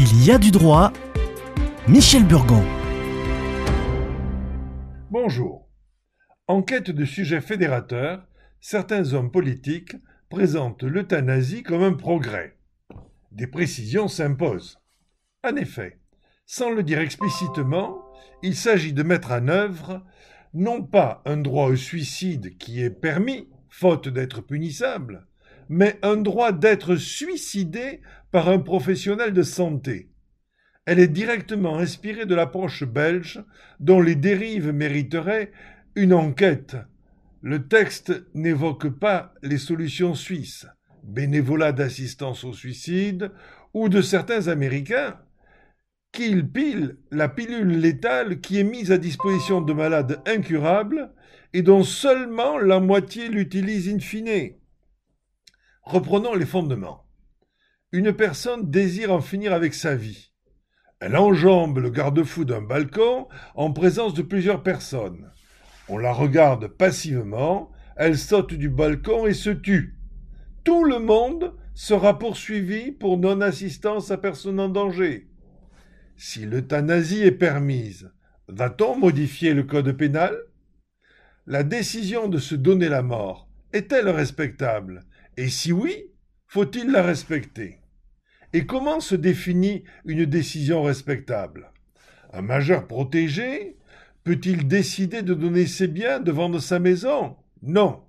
Il y a du droit. Michel Burgon. Bonjour. En quête de sujets fédérateurs, certains hommes politiques présentent l'euthanasie comme un progrès. Des précisions s'imposent. En effet, sans le dire explicitement, il s'agit de mettre en œuvre non pas un droit au suicide qui est permis, faute d'être punissable, mais un droit d'être suicidé par un professionnel de santé. Elle est directement inspirée de l'approche belge dont les dérives mériteraient une enquête. Le texte n'évoque pas les solutions suisses, bénévolat d'assistance au suicide, ou de certains Américains, qu'ils pilent la pilule létale qui est mise à disposition de malades incurables et dont seulement la moitié l'utilise in fine. Reprenons les fondements. Une personne désire en finir avec sa vie. Elle enjambe le garde-fou d'un balcon en présence de plusieurs personnes. On la regarde passivement, elle saute du balcon et se tue. Tout le monde sera poursuivi pour non-assistance à personne en danger. Si l'euthanasie est permise, va-t-on modifier le code pénal? La décision de se donner la mort est-elle respectable? Et si oui, faut-il la respecter? Et comment se définit une décision respectable? Un majeur protégé peut-il décider de donner ses biens, de vendre sa maison? Non.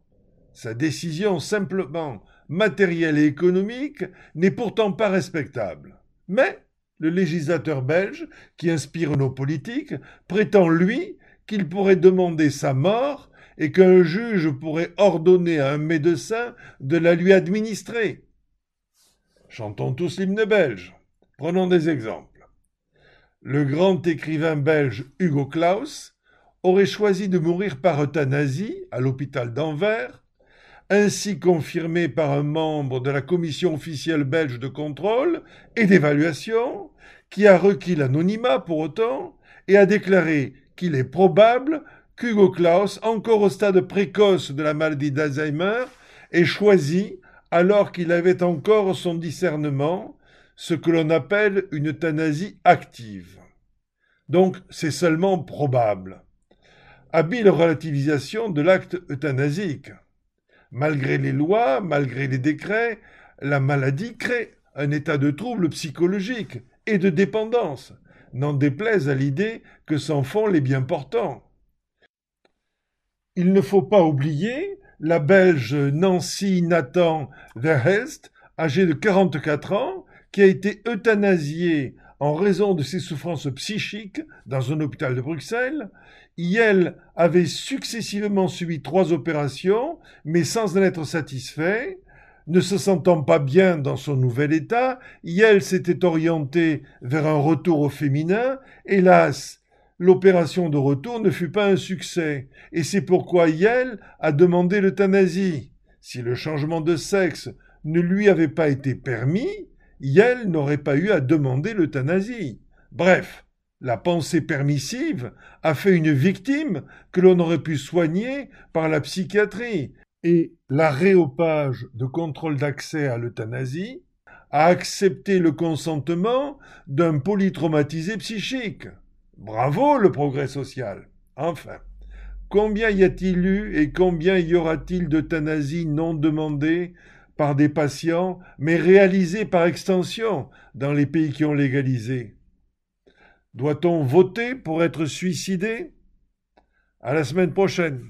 Sa décision simplement matérielle et économique n'est pourtant pas respectable. Mais le législateur belge, qui inspire nos politiques, prétend, lui, qu'il pourrait demander sa mort et qu'un juge pourrait ordonner à un médecin de la lui administrer. Chantons tous l'hymne belge. Prenons des exemples. Le grand écrivain belge Hugo Claus aurait choisi de mourir par euthanasie à l'hôpital d'Anvers ainsi confirmé par un membre de la commission officielle belge de contrôle et d'évaluation, qui a requis l'anonymat pour autant, et a déclaré qu'il est probable qu'Hugo Claus, encore au stade précoce de la maladie d'Alzheimer, ait choisi, alors qu'il avait encore son discernement, ce que l'on appelle une euthanasie active. Donc c'est seulement probable. Habile relativisation de l'acte euthanasique. Malgré les lois, malgré les décrets, la maladie crée un état de trouble psychologique et de dépendance, n'en déplaise à l'idée que s'en font les bien portants. Il ne faut pas oublier la Belge Nancy Nathan Verhelst, âgée de 44 ans, qui a été euthanasiée en raison de ses souffrances psychiques dans un hôpital de Bruxelles. Yel avait successivement subi trois opérations, mais sans en être satisfait. Ne se sentant pas bien dans son nouvel état, Yel s'était orienté vers un retour au féminin. Hélas, l'opération de retour ne fut pas un succès, et c'est pourquoi Yel a demandé l'euthanasie. Si le changement de sexe ne lui avait pas été permis, Yel n'aurait pas eu à demander l'euthanasie. Bref, la pensée permissive a fait une victime que l'on aurait pu soigner par la psychiatrie, et l'aréopage de contrôle d'accès à l'euthanasie a accepté le consentement d'un polytraumatisé psychique. Bravo le progrès social. Enfin, combien y a-t-il eu et combien y aura-t-il d'euthanasie non demandée par des patients, mais réalisées par extension dans les pays qui ont légalisé? Doit-on voter pour être suicidé? À la semaine prochaine.